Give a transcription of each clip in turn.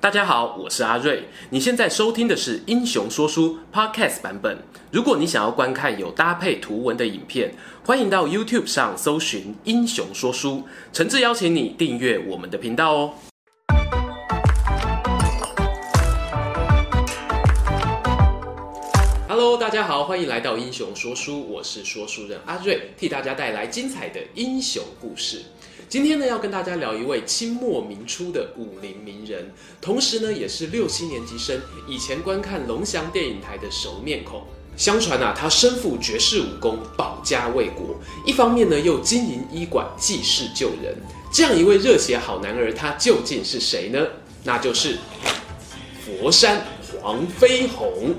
大家好，我是阿瑞。你现在收听的是《英雄说书》Podcast 版本。如果你想要观看有搭配图文的影片，欢迎到 YouTube 上搜寻《英雄说书》，诚挚邀请你订阅我们的频道哦。Hello，大家好，欢迎来到《英雄说书》，我是说书人阿瑞，替大家带来精彩的英雄故事。今天呢，要跟大家聊一位清末民初的武林名人，同时呢，也是六七年级生以前观看龙翔电影台的熟面孔。相传啊，他身负绝世武功，保家卫国；一方面呢，又经营医馆，济世救人。这样一位热血好男儿，他究竟是谁呢？那就是佛山黄飞鸿。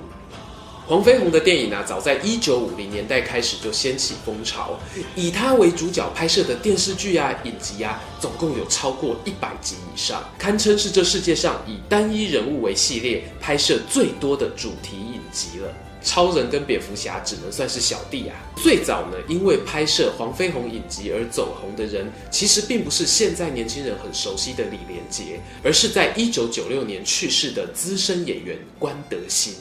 黄飞鸿的电影啊，早在一九五零年代开始就掀起风潮，以他为主角拍摄的电视剧啊、影集啊，总共有超过一百集以上，堪称是这世界上以单一人物为系列拍摄最多的主题影集了。超人跟蝙蝠侠只能算是小弟啊。最早呢，因为拍摄黄飞鸿影集而走红的人，其实并不是现在年轻人很熟悉的李连杰，而是在一九九六年去世的资深演员关德兴。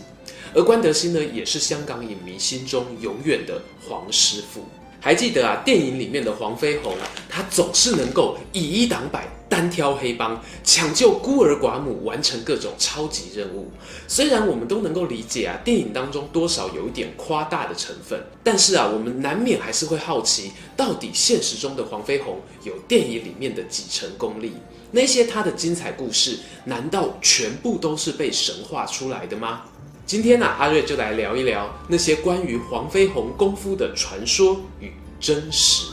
而关德兴呢，也是香港影迷心中永远的黄师傅。还记得啊，电影里面的黄飞鸿，他总是能够以一挡百，单挑黑帮，抢救孤儿寡母，完成各种超级任务。虽然我们都能够理解啊，电影当中多少有一点夸大的成分，但是啊，我们难免还是会好奇，到底现实中的黄飞鸿有电影里面的几成功力？那些他的精彩故事，难道全部都是被神化出来的吗？今天呢、啊，阿瑞就来聊一聊那些关于黄飞鸿功夫的传说与真实。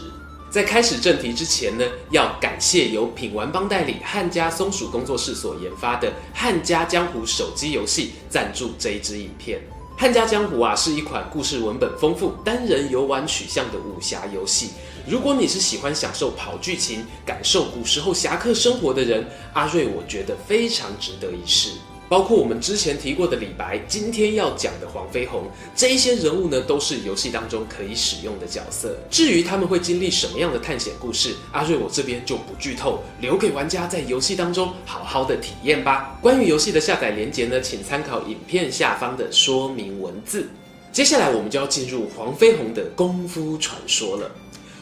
在开始正题之前呢，要感谢由品玩帮代理汉家松鼠工作室所研发的《汉家江湖》手机游戏赞助这一支影片。《汉家江湖》啊，是一款故事文本丰富、单人游玩取向的武侠游戏。如果你是喜欢享受跑剧情、感受古时候侠客生活的人，阿瑞我觉得非常值得一试。包括我们之前提过的李白，今天要讲的黄飞鸿，这一些人物呢，都是游戏当中可以使用的角色。至于他们会经历什么样的探险故事，阿瑞我这边就不剧透，留给玩家在游戏当中好好的体验吧。关于游戏的下载连接呢，请参考影片下方的说明文字。接下来我们就要进入黄飞鸿的功夫传说了。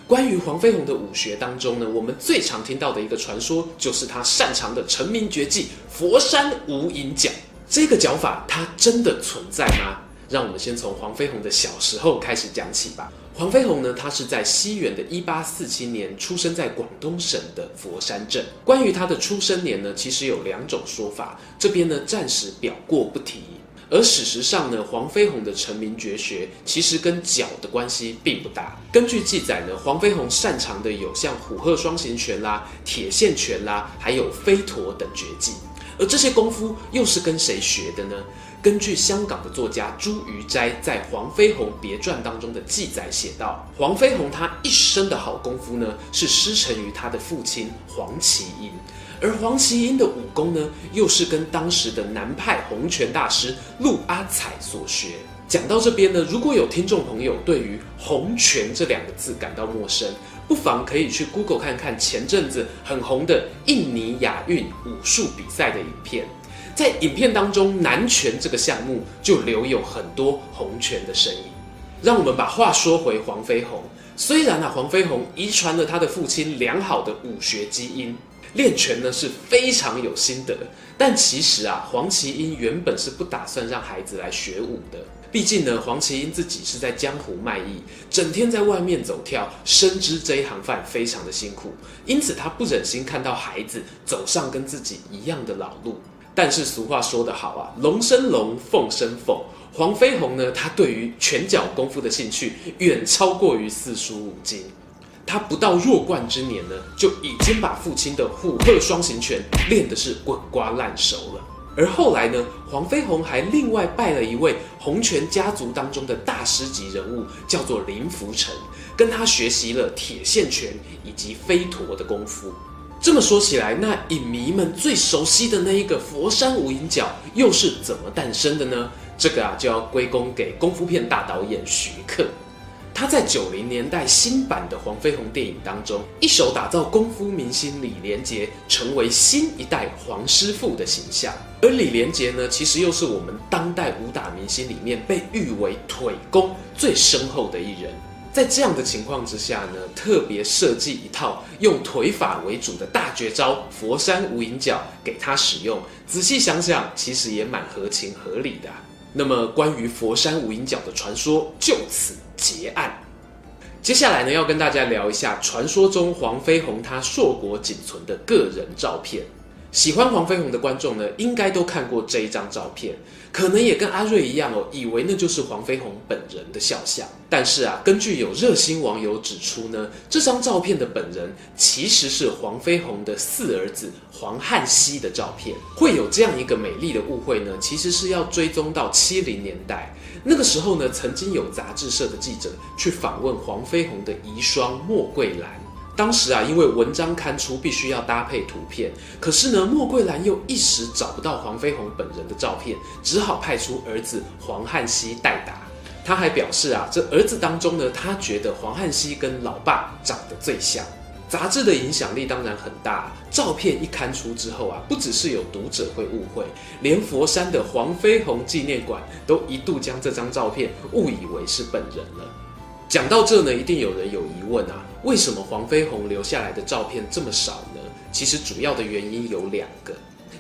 关于黄飞鸿的武学当中呢，我们最常听到的一个传说，就是他擅长的成名绝技——佛山无影脚。这个脚法它真的存在吗？让我们先从黄飞鸿的小时候开始讲起吧。黄飞鸿呢，他是在西元的一八四七年出生在广东省的佛山镇。关于他的出生年呢，其实有两种说法，这边呢暂时表过不提。而史实上呢，黄飞鸿的成名绝学其实跟脚的关系并不大。根据记载呢，黄飞鸿擅长的有像虎鹤双形拳啦、铁线拳啦，还有飞陀等绝技。而这些功夫又是跟谁学的呢？根据香港的作家朱余斋在《黄飞鸿别传》当中的记载写道，黄飞鸿他一生的好功夫呢，是师承于他的父亲黄麒英。而黄麒英的武功呢，又是跟当时的南派洪拳大师陆阿彩所学。讲到这边呢，如果有听众朋友对于洪拳这两个字感到陌生，不妨可以去 Google 看看前阵子很红的印尼亚运武术比赛的影片。在影片当中，南拳这个项目就留有很多洪拳的身影。让我们把话说回黄飞鸿，虽然啊，黄飞鸿遗传了他的父亲良好的武学基因。练拳呢是非常有心得，但其实啊，黄麒英原本是不打算让孩子来学武的。毕竟呢，黄麒英自己是在江湖卖艺，整天在外面走跳，深知这一行饭非常的辛苦，因此他不忍心看到孩子走上跟自己一样的老路。但是俗话说得好啊，龙生龙，凤生凤。黄飞鸿呢，他对于拳脚功夫的兴趣远超过于四书五经。他不到弱冠之年呢，就已经把父亲的虎鹤双形拳练得是滚瓜烂熟了。而后来呢，黄飞鸿还另外拜了一位洪拳家族当中的大师级人物，叫做林福成，跟他学习了铁线拳以及飞陀的功夫。这么说起来，那影迷们最熟悉的那一个佛山无影脚又是怎么诞生的呢？这个啊，就要归功给功夫片大导演徐克。他在九零年代新版的黄飞鸿电影当中，一手打造功夫明星李连杰成为新一代黄师傅的形象。而李连杰呢，其实又是我们当代武打明星里面被誉为腿功最深厚的一人。在这样的情况之下呢，特别设计一套用腿法为主的大绝招“佛山无影脚”给他使用。仔细想想，其实也蛮合情合理的。那么，关于佛山无影脚的传说就此结案。接下来呢，要跟大家聊一下传说中黄飞鸿他硕果仅存的个人照片。喜欢黄飞鸿的观众呢，应该都看过这一张照片，可能也跟阿瑞一样哦，以为那就是黄飞鸿本人的肖像。但是啊，根据有热心网友指出呢，这张照片的本人其实是黄飞鸿的四儿子黄汉熙的照片。会有这样一个美丽的误会呢，其实是要追踪到七零年代，那个时候呢，曾经有杂志社的记者去访问黄飞鸿的遗孀莫桂兰。当时啊，因为文章刊出必须要搭配图片，可是呢，莫桂兰又一时找不到黄飞鸿本人的照片，只好派出儿子黄汉熙代打。他还表示啊，这儿子当中呢，他觉得黄汉熙跟老爸长得最像。杂志的影响力当然很大，照片一刊出之后啊，不只是有读者会误会，连佛山的黄飞鸿纪念馆都一度将这张照片误以为是本人了。讲到这呢，一定有人有疑问啊，为什么黄飞鸿留下来的照片这么少呢？其实主要的原因有两个。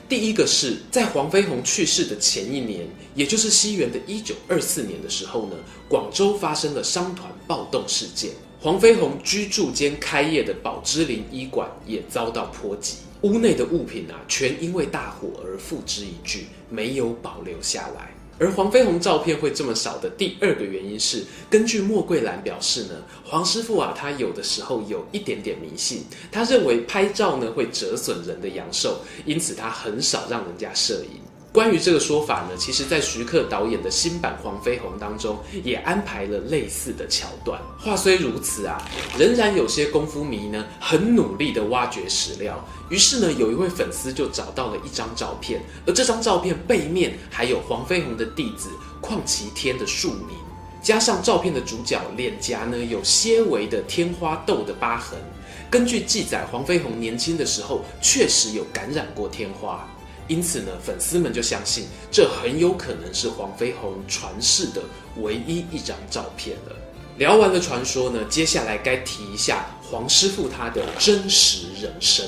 第一个是在黄飞鸿去世的前一年，也就是西元的一九二四年的时候呢，广州发生了商团暴动事件，黄飞鸿居住兼开业的宝芝林医馆也遭到波及，屋内的物品啊，全因为大火而付之一炬，没有保留下来。而黄飞鸿照片会这么少的第二个原因是，根据莫桂兰表示呢，黄师傅啊，他有的时候有一点点迷信，他认为拍照呢会折损人的阳寿，因此他很少让人家摄影。关于这个说法呢，其实在徐克导演的新版《黄飞鸿》当中也安排了类似的桥段。话虽如此啊，仍然有些功夫迷呢很努力地挖掘史料。于是呢，有一位粉丝就找到了一张照片，而这张照片背面还有黄飞鸿的弟子邝齐天的署名，加上照片的主角脸颊呢有些微的天花痘的疤痕。根据记载，黄飞鸿年轻的时候确实有感染过天花。因此呢，粉丝们就相信这很有可能是黄飞鸿传世的唯一一张照片了。聊完了传说呢，接下来该提一下黄师傅他的真实人生。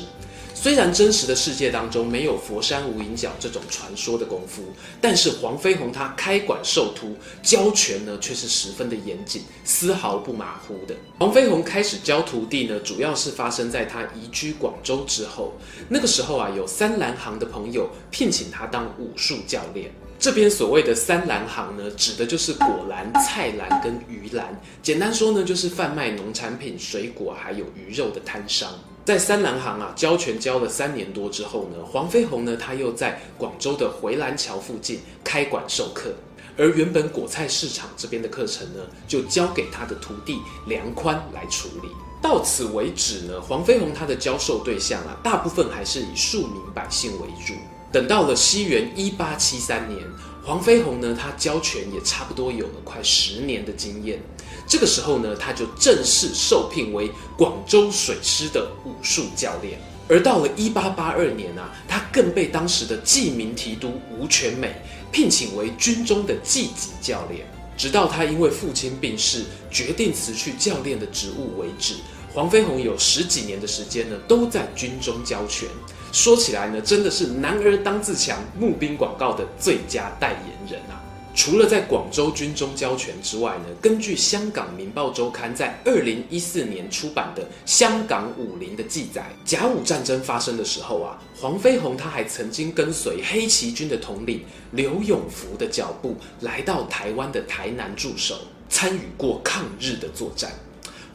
虽然真实的世界当中没有佛山无影脚这种传说的功夫，但是黄飞鸿他开馆授徒教拳呢，却是十分的严谨，丝毫不马虎的。黄飞鸿开始教徒弟呢，主要是发生在他移居广州之后。那个时候啊，有三蓝行的朋友聘请他当武术教练。这边所谓的三蓝行呢，指的就是果栏、菜栏跟鱼栏。简单说呢，就是贩卖农产品、水果还有鱼肉的摊商。在三南行啊教拳教了三年多之后呢，黄飞鸿呢他又在广州的回兰桥附近开馆授课，而原本果菜市场这边的课程呢，就交给他的徒弟梁宽来处理。到此为止呢，黄飞鸿他的教授对象啊，大部分还是以庶民百姓为主。等到了西元一八七三年，黄飞鸿呢他教拳也差不多有了快十年的经验。这个时候呢，他就正式受聘为广州水师的武术教练。而到了一八八二年啊，他更被当时的记名提督吴全美聘请为军中的记级教练。直到他因为父亲病逝，决定辞去教练的职务为止，黄飞鸿有十几年的时间呢，都在军中教拳。说起来呢，真的是男儿当自强募兵广告的最佳代言人啊。除了在广州军中交权之外呢，根据香港《明报周刊》在二零一四年出版的《香港武林》的记载，甲午战争发生的时候啊，黄飞鸿他还曾经跟随黑旗军的统领刘永福的脚步，来到台湾的台南驻守，参与过抗日的作战。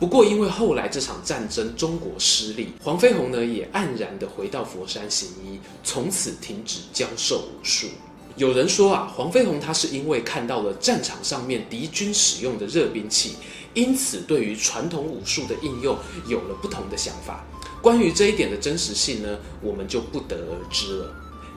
不过因为后来这场战争中国失利，黄飞鸿呢也黯然的回到佛山行医，从此停止教授武术。有人说啊，黄飞鸿他是因为看到了战场上面敌军使用的热兵器，因此对于传统武术的应用有了不同的想法。关于这一点的真实性呢，我们就不得而知了。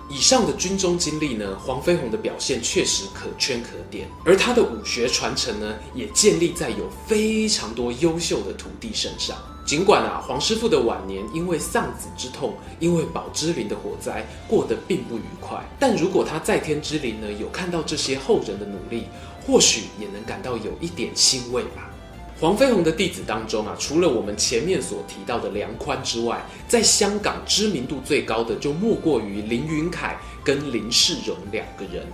以上的军中经历呢，黄飞鸿的表现确实可圈可点，而他的武学传承呢，也建立在有非常多优秀的徒弟身上。尽管啊，黄师傅的晚年因为丧子之痛，因为宝芝林的火灾过得并不愉快，但如果他在天之灵呢，有看到这些后人的努力，或许也能感到有一点欣慰吧。黄飞鸿的弟子当中啊，除了我们前面所提到的梁宽之外，在香港知名度最高的就莫过于林云凯跟林世荣两个人。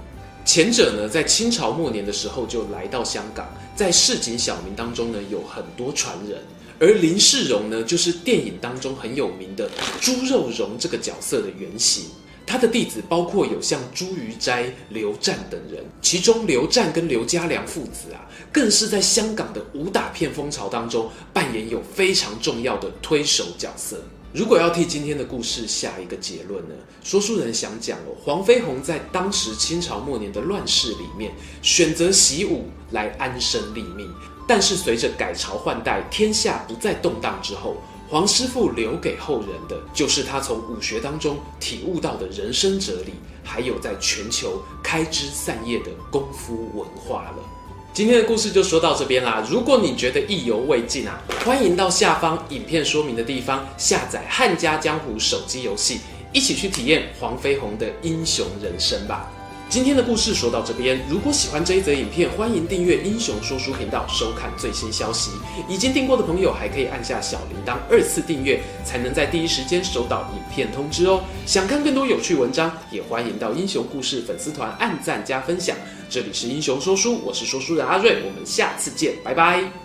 前者呢，在清朝末年的时候就来到香港，在市井小民当中呢，有很多传人。而林世荣呢，就是电影当中很有名的猪肉荣这个角色的原型。他的弟子包括有像朱瑜斋、刘湛等人，其中刘湛跟刘家良父子啊，更是在香港的武打片风潮当中扮演有非常重要的推手角色。如果要替今天的故事下一个结论呢，说书人想讲哦，黄飞鸿在当时清朝末年的乱世里面，选择习武来安身立命。但是随着改朝换代，天下不再动荡之后，黄师傅留给后人的就是他从武学当中体悟到的人生哲理，还有在全球开枝散叶的功夫文化了。今天的故事就说到这边啦。如果你觉得意犹未尽啊，欢迎到下方影片说明的地方下载《汉家江湖》手机游戏，一起去体验黄飞鸿的英雄人生吧。今天的故事说到这边，如果喜欢这一则影片，欢迎订阅英雄说书频道，收看最新消息。已经订过的朋友还可以按下小铃铛二次订阅，才能在第一时间收到影片通知哦。想看更多有趣文章，也欢迎到英雄故事粉丝团按赞加分享。这里是英雄说书，我是说书人阿睿，我们下次见，拜拜。